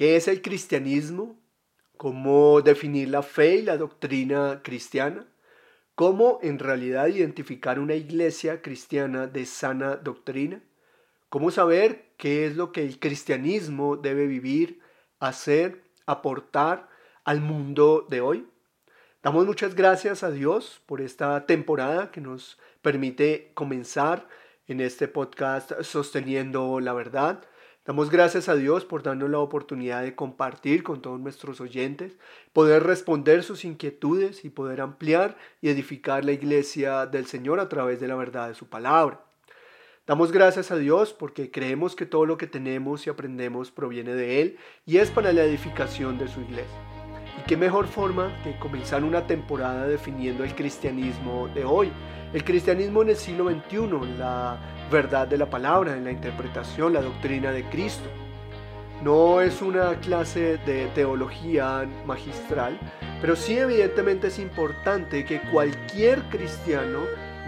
¿Qué es el cristianismo? ¿Cómo definir la fe y la doctrina cristiana? ¿Cómo en realidad identificar una iglesia cristiana de sana doctrina? ¿Cómo saber qué es lo que el cristianismo debe vivir, hacer, aportar al mundo de hoy? Damos muchas gracias a Dios por esta temporada que nos permite comenzar en este podcast sosteniendo la verdad. Damos gracias a Dios por darnos la oportunidad de compartir con todos nuestros oyentes, poder responder sus inquietudes y poder ampliar y edificar la iglesia del Señor a través de la verdad de su palabra. Damos gracias a Dios porque creemos que todo lo que tenemos y aprendemos proviene de Él y es para la edificación de su iglesia. Y qué mejor forma que comenzar una temporada definiendo el cristianismo de hoy. El cristianismo en el siglo XXI, la verdad de la palabra, en la interpretación, la doctrina de Cristo. No es una clase de teología magistral, pero sí evidentemente es importante que cualquier cristiano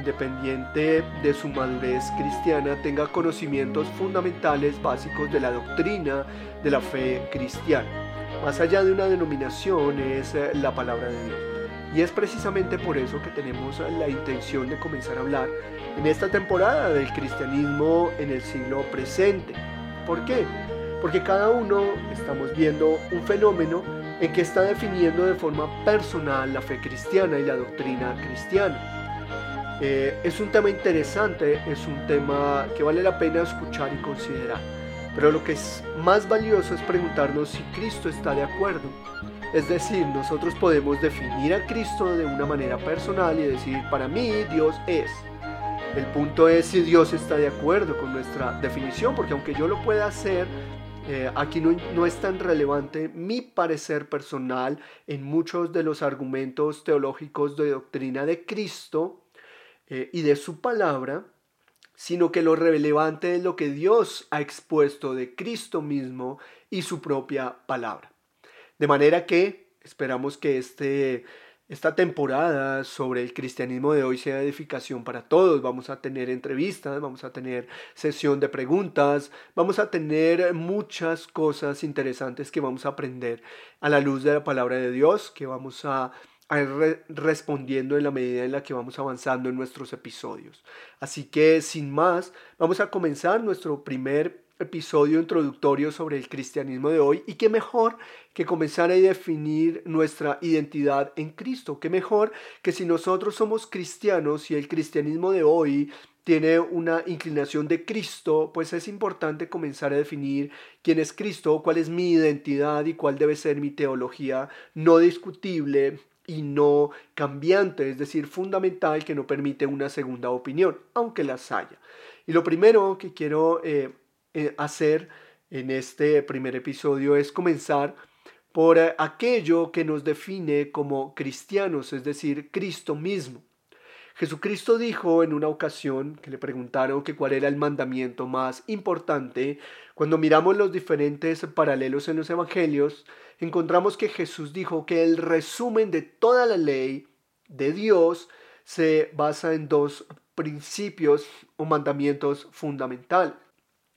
independiente de su madurez cristiana, tenga conocimientos fundamentales básicos de la doctrina de la fe cristiana. Más allá de una denominación es eh, la palabra de Dios. Y es precisamente por eso que tenemos la intención de comenzar a hablar en esta temporada del cristianismo en el siglo presente. ¿Por qué? Porque cada uno estamos viendo un fenómeno en que está definiendo de forma personal la fe cristiana y la doctrina cristiana. Eh, es un tema interesante, es un tema que vale la pena escuchar y considerar. Pero lo que es más valioso es preguntarnos si Cristo está de acuerdo. Es decir, nosotros podemos definir a Cristo de una manera personal y decir, para mí Dios es. El punto es si Dios está de acuerdo con nuestra definición, porque aunque yo lo pueda hacer, eh, aquí no, es tan relevante mi parecer personal en muchos de los argumentos teológicos de doctrina de Cristo, eh, y de su palabra, sino que lo relevante es lo que Dios ha expuesto de Cristo mismo y su propia palabra. De manera que esperamos que este, esta temporada sobre el cristianismo de hoy sea edificación para todos. Vamos a tener entrevistas, vamos a tener sesión de preguntas, vamos a tener muchas cosas interesantes que vamos a aprender a la luz de la palabra de Dios, que vamos a respondiendo en la medida en la que vamos avanzando en nuestros episodios. Así que sin más, vamos a comenzar nuestro primer episodio introductorio sobre el cristianismo de hoy y qué mejor que comenzar a definir nuestra identidad en Cristo, qué mejor que si nosotros somos cristianos y el cristianismo de hoy tiene una inclinación de Cristo, pues es importante comenzar a definir quién es Cristo, cuál es mi identidad y cuál debe ser mi teología no discutible y no cambiante, es decir, fundamental que no permite una segunda opinión, aunque las haya. Y lo primero que quiero eh, eh, hacer en este primer episodio es comenzar por eh, aquello que nos define como cristianos, es decir, Cristo mismo. Jesucristo dijo en una ocasión que le preguntaron que cuál era el mandamiento más importante, cuando miramos los diferentes paralelos en los evangelios, encontramos que Jesús dijo que el resumen de toda la ley de Dios se basa en dos principios o mandamientos fundamentales.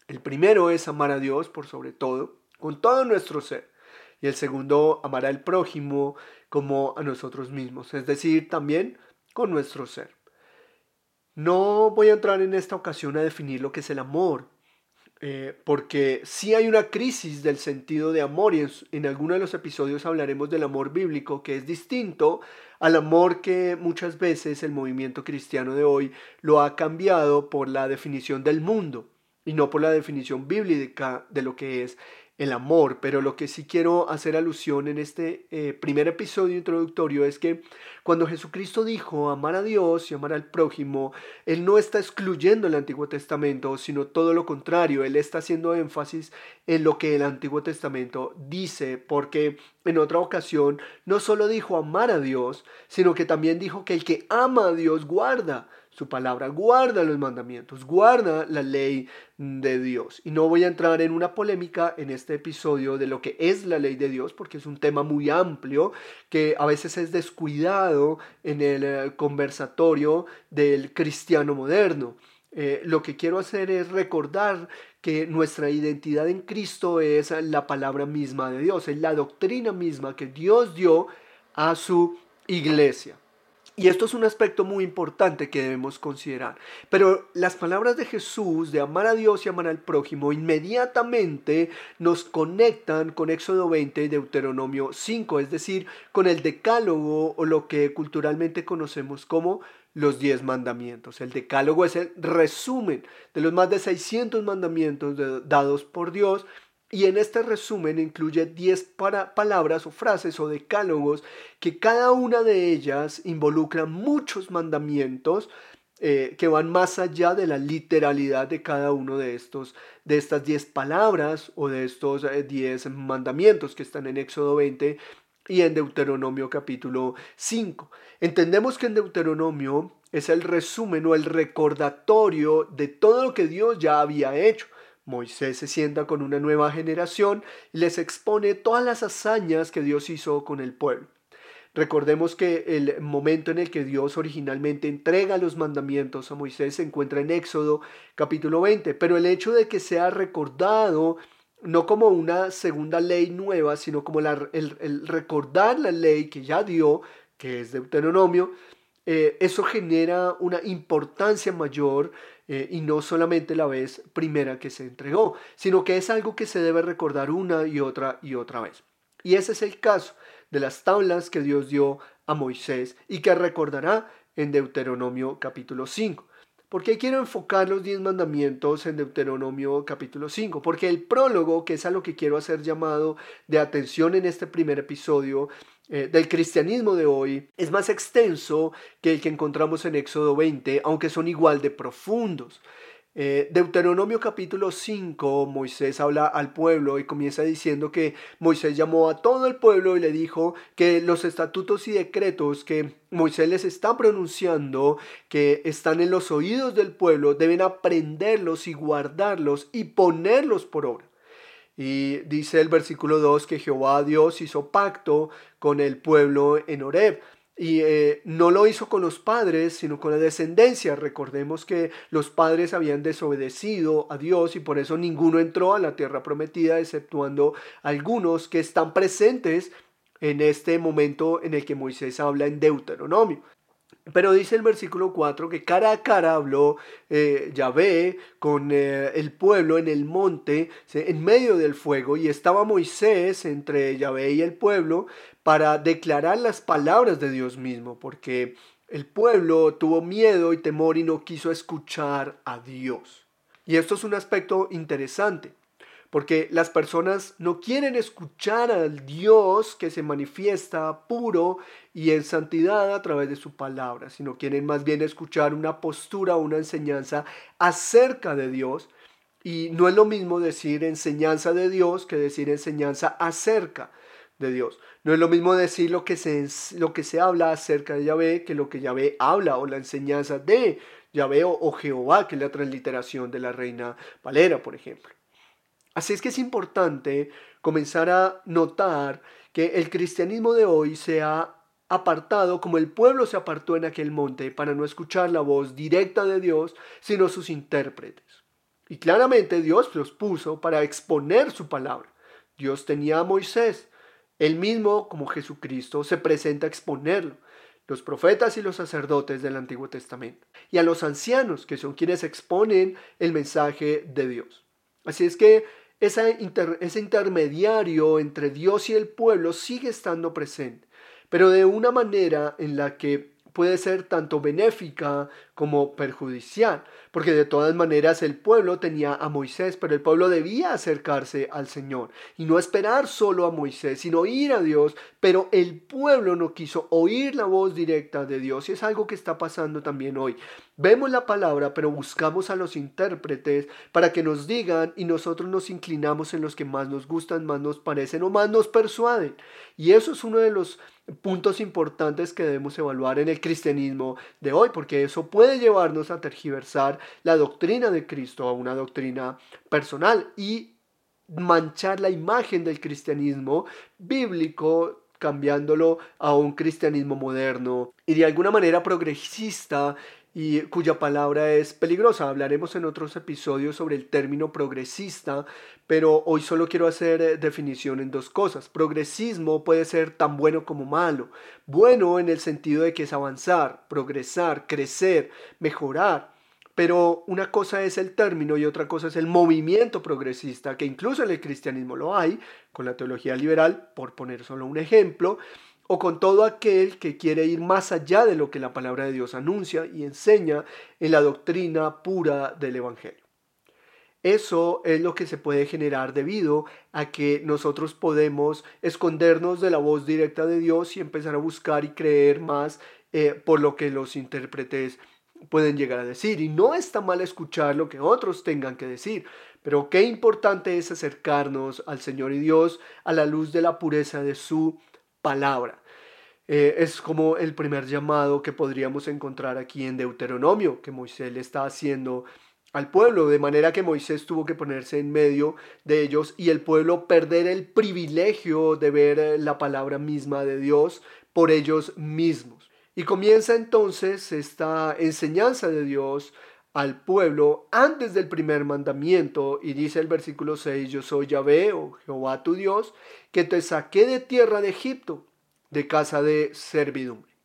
El primero es amar a Dios por sobre todo, con todo nuestro ser. Y el segundo, amar al prójimo como a nosotros mismos, es decir, también con nuestro ser. No voy a entrar en esta ocasión a definir lo que es el amor, eh, porque sí hay una crisis del sentido de amor y en, en algunos de los episodios hablaremos del amor bíblico que es distinto al amor que muchas veces el movimiento cristiano de hoy lo ha cambiado por la definición del mundo y no por la definición bíblica de lo que es el amor, pero lo que sí quiero hacer alusión en este eh, primer episodio introductorio es que cuando Jesucristo dijo amar a Dios y amar al prójimo, Él no está excluyendo el Antiguo Testamento, sino todo lo contrario, Él está haciendo énfasis en lo que el Antiguo Testamento dice, porque en otra ocasión no solo dijo amar a Dios, sino que también dijo que el que ama a Dios guarda su palabra, guarda los mandamientos, guarda la ley de Dios. Y no voy a entrar en una polémica en este episodio de lo que es la ley de Dios, porque es un tema muy amplio que a veces es descuidado en el eh, conversatorio del cristiano moderno. Eh, lo que quiero hacer es recordar que nuestra identidad en Cristo es la palabra misma de Dios, es la doctrina misma que Dios dio a su iglesia. Y esto es un aspecto muy importante que debemos considerar. Pero las palabras de Jesús de amar a Dios y amar al prójimo inmediatamente nos conectan con Éxodo 20 y Deuteronomio 5, es decir, con el decálogo o lo que culturalmente conocemos como los diez mandamientos. El decálogo es el resumen de los más de 600 mandamientos dados por Dios y en este resumen incluye 10 palabras o frases o decálogos que cada una de ellas involucra muchos mandamientos eh, que van más allá de la literalidad de cada uno de estos de estas 10 palabras o de estos 10 eh, mandamientos que están en Éxodo 20 y en Deuteronomio capítulo 5. Entendemos que en Deuteronomio es el resumen o el recordatorio de todo lo que Dios ya había hecho. Moisés se sienta con una nueva generación y les expone todas las hazañas que Dios hizo con el pueblo. Recordemos que el momento en el que Dios originalmente entrega los mandamientos a Moisés se encuentra en Éxodo capítulo 20, pero el hecho de que sea recordado no como una segunda ley nueva, sino como el, recordar la ley que ya dio, que es Deuteronomio, eh, eso genera una importancia mayor eh, y no solamente la vez primera que se entregó, sino que es algo que se debe recordar una y otra y otra vez. Y ese es el caso de las tablas que Dios dio a Moisés y que recordará en Deuteronomio capítulo 5. ¿Por qué quiero enfocar los diez mandamientos en Deuteronomio capítulo 5? Porque el prólogo, que es a lo que quiero hacer llamado de atención en este primer episodio, eh, del cristianismo de hoy es más extenso que el que encontramos en Éxodo 20, aunque son igual de profundos. Eh, Deuteronomio capítulo 5, Moisés habla al pueblo y comienza diciendo que Moisés llamó a todo el pueblo y le dijo que los estatutos y decretos que Moisés les está pronunciando, que están en los oídos del pueblo, deben aprenderlos y guardarlos y ponerlos por obra. Y dice el versículo 2 que Jehová Dios hizo pacto con el pueblo en Horeb. Y eh, no lo hizo con los padres, sino con la descendencia. Recordemos que los padres habían desobedecido a Dios y por eso ninguno entró a la tierra prometida, exceptuando algunos que están presentes en este momento en el que Moisés habla en Deuteronomio. Pero dice el versículo 4 que cara a cara habló eh, Yahvé con eh, el pueblo en el monte, en medio del fuego, y estaba Moisés entre Yahvé y el pueblo para declarar las palabras de Dios mismo, porque el pueblo tuvo miedo y temor y no quiso escuchar a Dios. Y esto es un aspecto interesante. Porque las personas no quieren escuchar al Dios que se manifiesta puro y en santidad a través de su palabra, sino quieren más bien escuchar una postura una enseñanza acerca de Dios. Y no es lo mismo decir enseñanza de Dios que decir enseñanza acerca de Dios. No es lo mismo decir lo que se, lo que se habla acerca de Yahvé que lo que Yahvé habla o la enseñanza de Yahvé o Jehová, que es la transliteración de la reina Valera, por ejemplo. Así es que es importante comenzar a notar que el cristianismo de hoy se ha apartado como el pueblo se apartó en aquel monte para no escuchar la voz directa de Dios, sino sus intérpretes. Y claramente Dios los puso para exponer su palabra. Dios tenía a Moisés, él mismo como Jesucristo se presenta a exponerlo, los profetas y los sacerdotes del Antiguo Testamento, y a los ancianos, que son quienes exponen el mensaje de Dios. Así es que ese intermediario entre Dios y el pueblo sigue estando presente, pero de una manera en la que puede ser tanto benéfica como perjudicial, porque de todas maneras el pueblo tenía a Moisés, pero el pueblo debía acercarse al Señor y no esperar solo a Moisés, sino oír a Dios, pero el pueblo no quiso oír la voz directa de Dios y es algo que está pasando también hoy. Vemos la palabra, pero buscamos a los intérpretes para que nos digan y nosotros nos inclinamos en los que más nos gustan, más nos parecen o más nos persuaden. Y eso es uno de los puntos importantes que debemos evaluar en el cristianismo de hoy, porque eso puede llevarnos a tergiversar la doctrina de Cristo a una doctrina personal y manchar la imagen del cristianismo bíblico cambiándolo a un cristianismo moderno y de alguna manera progresista y cuya palabra es peligrosa. Hablaremos en otros episodios sobre el término progresista, pero hoy solo quiero hacer eh, definición en dos cosas. Progresismo puede ser tan bueno como malo. Bueno en el sentido de que es avanzar, progresar, crecer, mejorar. Pero una cosa es el término y otra cosa es el movimiento progresista, que incluso en el cristianismo lo hay, con la teología liberal, por poner solo un ejemplo, o con todo aquel que quiere ir más allá de lo que la palabra de Dios anuncia y enseña en la doctrina pura del Evangelio. Eso es lo que se puede generar debido a que nosotros podemos escondernos de la voz directa de Dios y empezar a buscar y creer más eh, por lo que los intérpretes pueden llegar a decir. Y no está mal escuchar lo que otros tengan que decir, pero qué importante es acercarnos al Señor y Dios a la luz de la pureza de su palabra. Eh, es como el primer llamado que podríamos encontrar aquí en Deuteronomio, que Moisés le está haciendo al pueblo, de manera que Moisés tuvo que ponerse en medio de ellos y el pueblo perder el privilegio de ver eh, la palabra misma de Dios por ellos mismos. Y comienza entonces esta enseñanza de Dios al pueblo antes del primer mandamiento y dice el versículo 6, yo soy Yahvé o Jehová tu Dios, que te saqué de tierra de Egipto, de casa de servidumbre.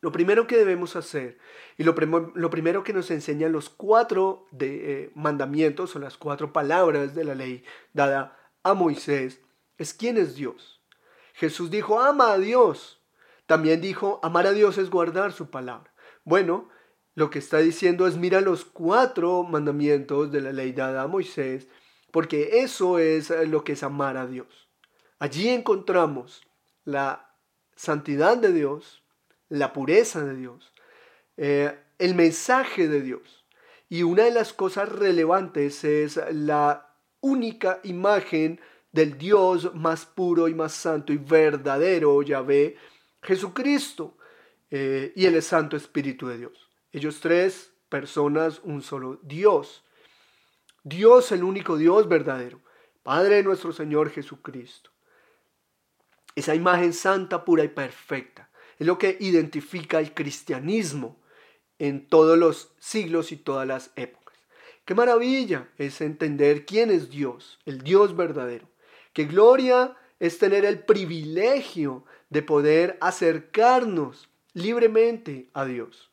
Lo primero que debemos hacer y lo, lo primero que nos enseñan los cuatro de, eh, mandamientos o las cuatro palabras de la ley dada a Moisés es quién es Dios. Jesús dijo, ama a Dios. También dijo, amar a Dios es guardar su palabra. Bueno, lo que está diciendo es mira los cuatro mandamientos de la ley dada a Moisés, porque eso es eh, lo que es amar a Dios. Allí encontramos la santidad de Dios, la pureza de Dios, eh, el mensaje de Dios. Y una de las cosas relevantes es la única imagen del Dios más puro y más santo y verdadero, Yahvé, Jesucristo, eh, y el Santo Espíritu de Dios. Ellos tres personas, un solo Dios. Dios, el único Dios verdadero. Padre de nuestro Señor Jesucristo. Esa imagen santa, pura y perfecta. Es lo que identifica el cristianismo en todos los siglos y todas las épocas. Qué maravilla es entender quién es Dios, el Dios verdadero. Qué gloria es tener el privilegio de poder acercarnos libremente a Dios.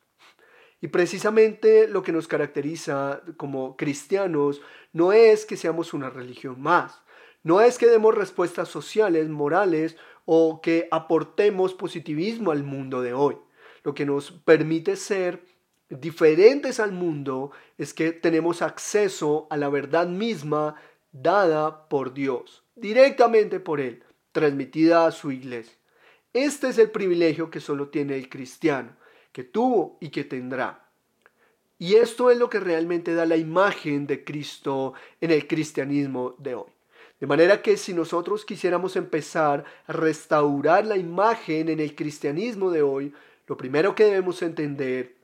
Y precisamente lo que nos caracteriza como cristianos no es que seamos una religión más, no es que demos respuestas sociales, morales o que aportemos positivismo al mundo de hoy. Lo que nos permite ser diferentes al mundo es que tenemos acceso a la verdad misma dada por Dios, directamente por Él, transmitida a su iglesia. Este es el privilegio que solo tiene el cristiano que tuvo y que tendrá. Y esto es lo que realmente da la imagen de Cristo en el cristianismo de hoy. De manera que si nosotros quisiéramos empezar a restaurar la imagen en el cristianismo de hoy, lo primero que debemos entender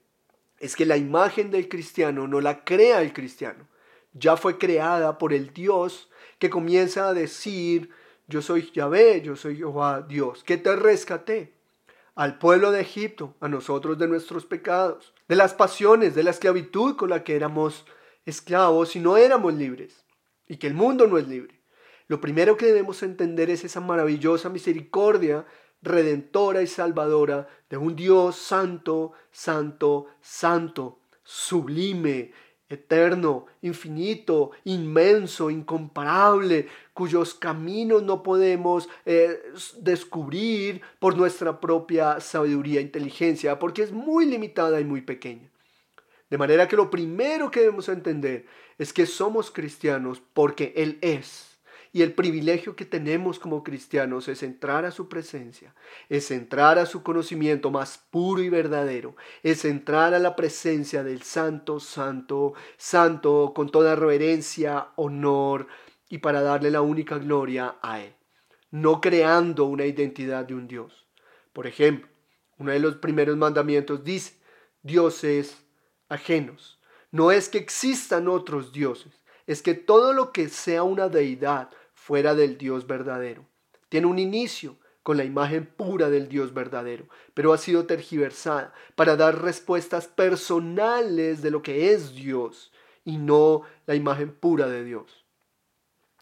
es que la imagen del cristiano no la crea el cristiano, ya fue creada por el Dios que comienza a decir, yo soy Yahvé, yo soy Jehová Dios, que te rescaté al pueblo de Egipto, a nosotros de nuestros pecados, de las pasiones, de la esclavitud con la que éramos esclavos y no éramos libres, y que el mundo no es libre. Lo primero que debemos entender es esa maravillosa misericordia redentora y salvadora de un Dios santo, santo, santo, sublime, eterno, infinito, inmenso, incomparable, cuyos caminos no podemos eh, descubrir por nuestra propia sabiduría e inteligencia, porque es muy limitada y muy pequeña. De manera que lo primero que debemos entender es que somos cristianos porque Él es y el privilegio que tenemos como cristianos es entrar a su presencia, es entrar a su conocimiento más puro y verdadero, es entrar a la presencia del Santo, Santo, Santo, con toda reverencia, honor y para darle la única gloria a Él, no creando una identidad de un Dios. Por ejemplo, uno de los primeros mandamientos dice, dioses ajenos. No es que existan otros dioses, es que todo lo que sea una deidad fuera del Dios verdadero. Tiene un inicio, con la imagen pura del Dios verdadero, pero ha sido tergiversada para dar respuestas personales de lo que es Dios y no la imagen pura de Dios.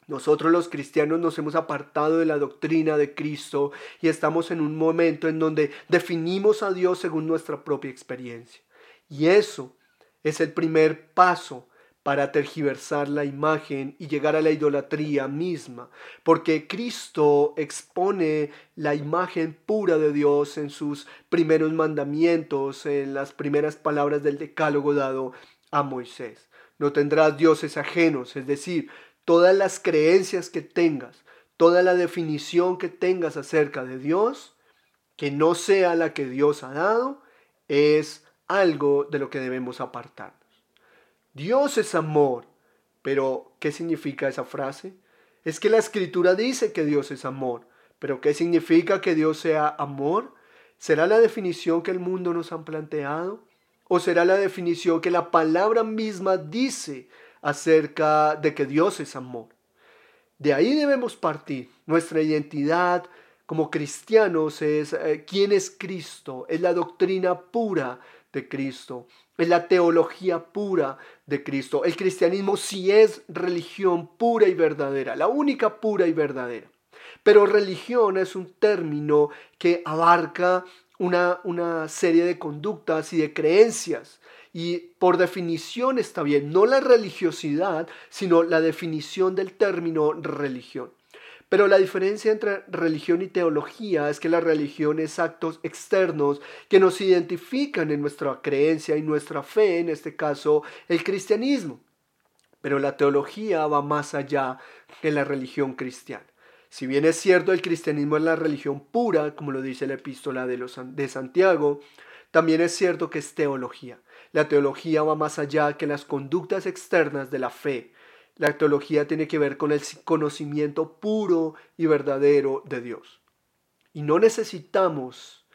Nosotros los cristianos nos hemos apartado de la doctrina de Cristo y estamos en un momento en donde definimos a Dios según nuestra propia experiencia. Y eso es el primer paso para tergiversar la imagen y llegar a la idolatría misma, porque Cristo expone la imagen pura de Dios en sus primeros mandamientos, en las primeras palabras del decálogo dado a Moisés. No tendrás dioses ajenos, es decir, todas las creencias que tengas, toda la definición que tengas acerca de Dios, que no sea la que Dios ha dado, es algo de lo que debemos apartarnos. Dios es amor, pero ¿qué significa esa frase? Es que la escritura dice que Dios es amor, pero ¿qué significa que Dios sea amor? ¿Será la definición que el mundo nos ha planteado? ¿O será la definición que la palabra misma dice acerca de que Dios es amor. De ahí debemos partir. Nuestra identidad como cristianos es eh, quién es Cristo, es la doctrina pura de Cristo, es la teología pura de Cristo. El cristianismo sí es religión pura y verdadera, la única pura y verdadera. Pero religión es un término que abarca una, una serie de conductas y de creencias y por definición está bien, no la religiosidad, sino la definición del término religión. Pero la diferencia entre religión y teología es que la religión es actos externos que nos identifican en nuestra creencia y nuestra fe, en este caso el cristianismo. Pero la teología va más allá que la religión cristiana. Si bien es cierto el cristianismo es la religión pura, como lo dice la epístola de, los, de Santiago, también es cierto que es teología. La teología va más allá que las conductas externas de la fe. La teología tiene que ver con el conocimiento puro y verdadero de Dios. Y no necesitamos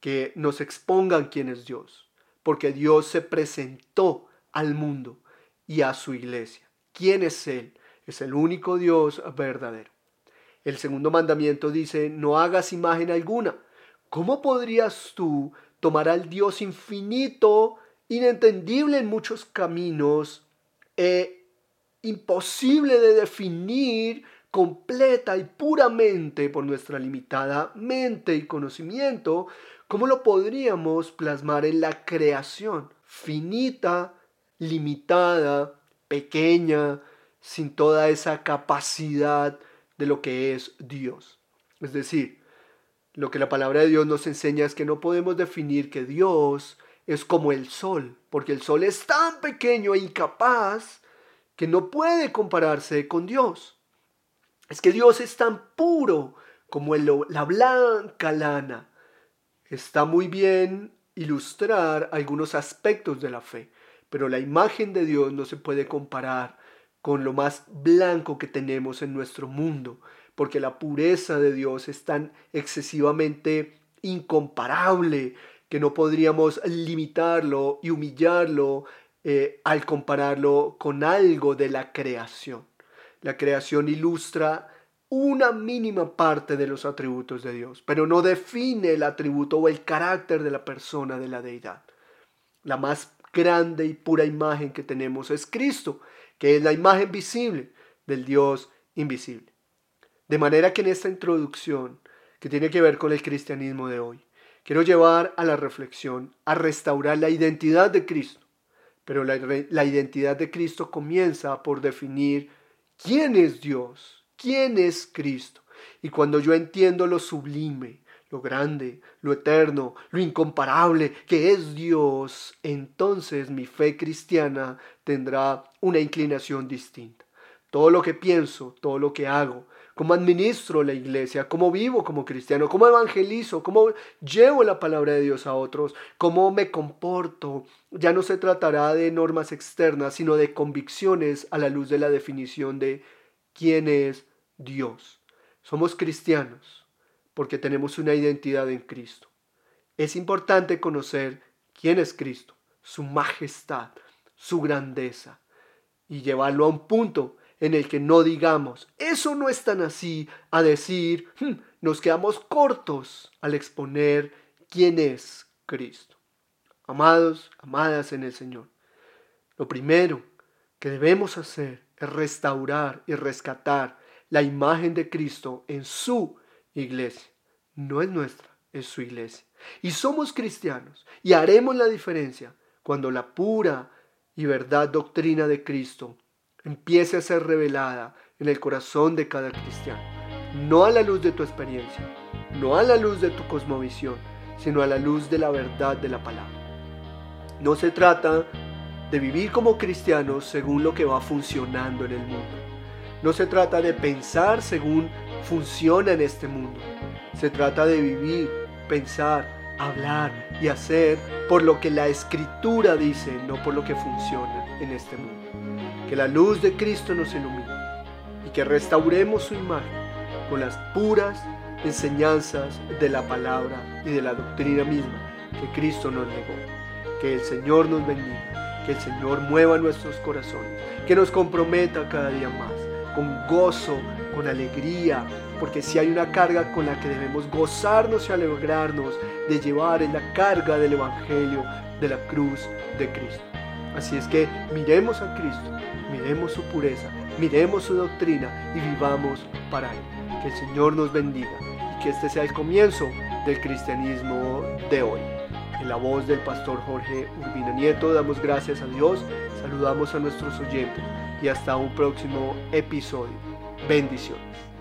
que nos expongan quién es Dios, porque Dios se presentó al mundo y a su iglesia. ¿Quién es Él? Es el único Dios verdadero. El segundo mandamiento dice, no hagas imagen alguna. ¿Cómo podrías tú tomar al Dios infinito inentendible en muchos caminos, e imposible de definir completa y puramente por nuestra limitada mente y conocimiento, ¿cómo lo podríamos plasmar en la creación finita, limitada, pequeña, sin toda esa capacidad de lo que es Dios? Es decir, lo que la palabra de Dios nos enseña es que no podemos definir que Dios es como el sol, porque el sol es tan pequeño e incapaz que no puede compararse con Dios. Es que Dios es tan puro como la blanca lana. Está muy bien ilustrar algunos aspectos de la fe, pero la imagen de Dios no se puede comparar con lo más blanco que tenemos en nuestro mundo, porque la pureza de Dios es tan excesivamente incomparable que no podríamos limitarlo y humillarlo eh, al compararlo con algo de la creación. La creación ilustra una mínima parte de los atributos de Dios, pero no define el atributo o el carácter de la persona de la deidad. La más grande y pura imagen que tenemos es Cristo, que es la imagen visible del Dios invisible. De manera que en esta introducción, que tiene que ver con el cristianismo de hoy, quiero llevar a la reflexión, a restaurar la identidad de Cristo. Pero la, la, identidad de Cristo comienza por definir quién es Dios, quién es Cristo. Y cuando yo entiendo lo sublime, lo grande, lo eterno, lo incomparable que es Dios, entonces mi fe cristiana tendrá una inclinación distinta. Todo lo que pienso, todo lo que hago, cómo administro la iglesia, cómo vivo como cristiano, cómo evangelizo, cómo llevo la palabra de Dios a otros, cómo me comporto. Ya no se tratará de normas externas, sino de convicciones a la luz de la definición de quién es Dios. Somos cristianos porque tenemos una identidad en Cristo. Es importante conocer quién es Cristo, su majestad, su grandeza y llevarlo a un punto en el que no digamos, eso no es tan así, a decir, hmm, nos quedamos cortos al exponer quién es Cristo. Amados, amadas en el Señor, lo primero que debemos hacer es restaurar y rescatar la imagen de Cristo en su iglesia. No es nuestra, es su iglesia. Y somos cristianos y haremos la diferencia cuando la pura y verdad doctrina de Cristo empiece a ser revelada en el corazón de cada cristiano. No a la luz de tu experiencia, no a la luz de tu cosmovisión, sino a la luz de la verdad de la palabra. No se trata de vivir como cristianos según lo que va funcionando en el mundo. No se trata de pensar según funciona en este mundo. Se trata de vivir, pensar, hablar y hacer por lo que la escritura dice, no por lo que funciona en este mundo. Que la luz de Cristo nos ilumine y que restauremos su imagen con las puras enseñanzas de la palabra y de la doctrina misma que Cristo nos legó. Que el Señor nos bendiga, que el Señor mueva nuestros corazones, que nos comprometa cada día más, con gozo, con alegría, porque si hay una carga con la que debemos gozarnos y alegrarnos de llevar en la carga del Evangelio de la cruz de Cristo. Así es que miremos a Cristo, miremos su pureza, miremos su doctrina y vivamos para Él. Que el Señor nos bendiga y que este sea el comienzo del cristianismo de hoy. En la voz del pastor Jorge Urbina Nieto damos gracias a Dios, saludamos a nuestros oyentes y hasta un próximo episodio. Bendiciones.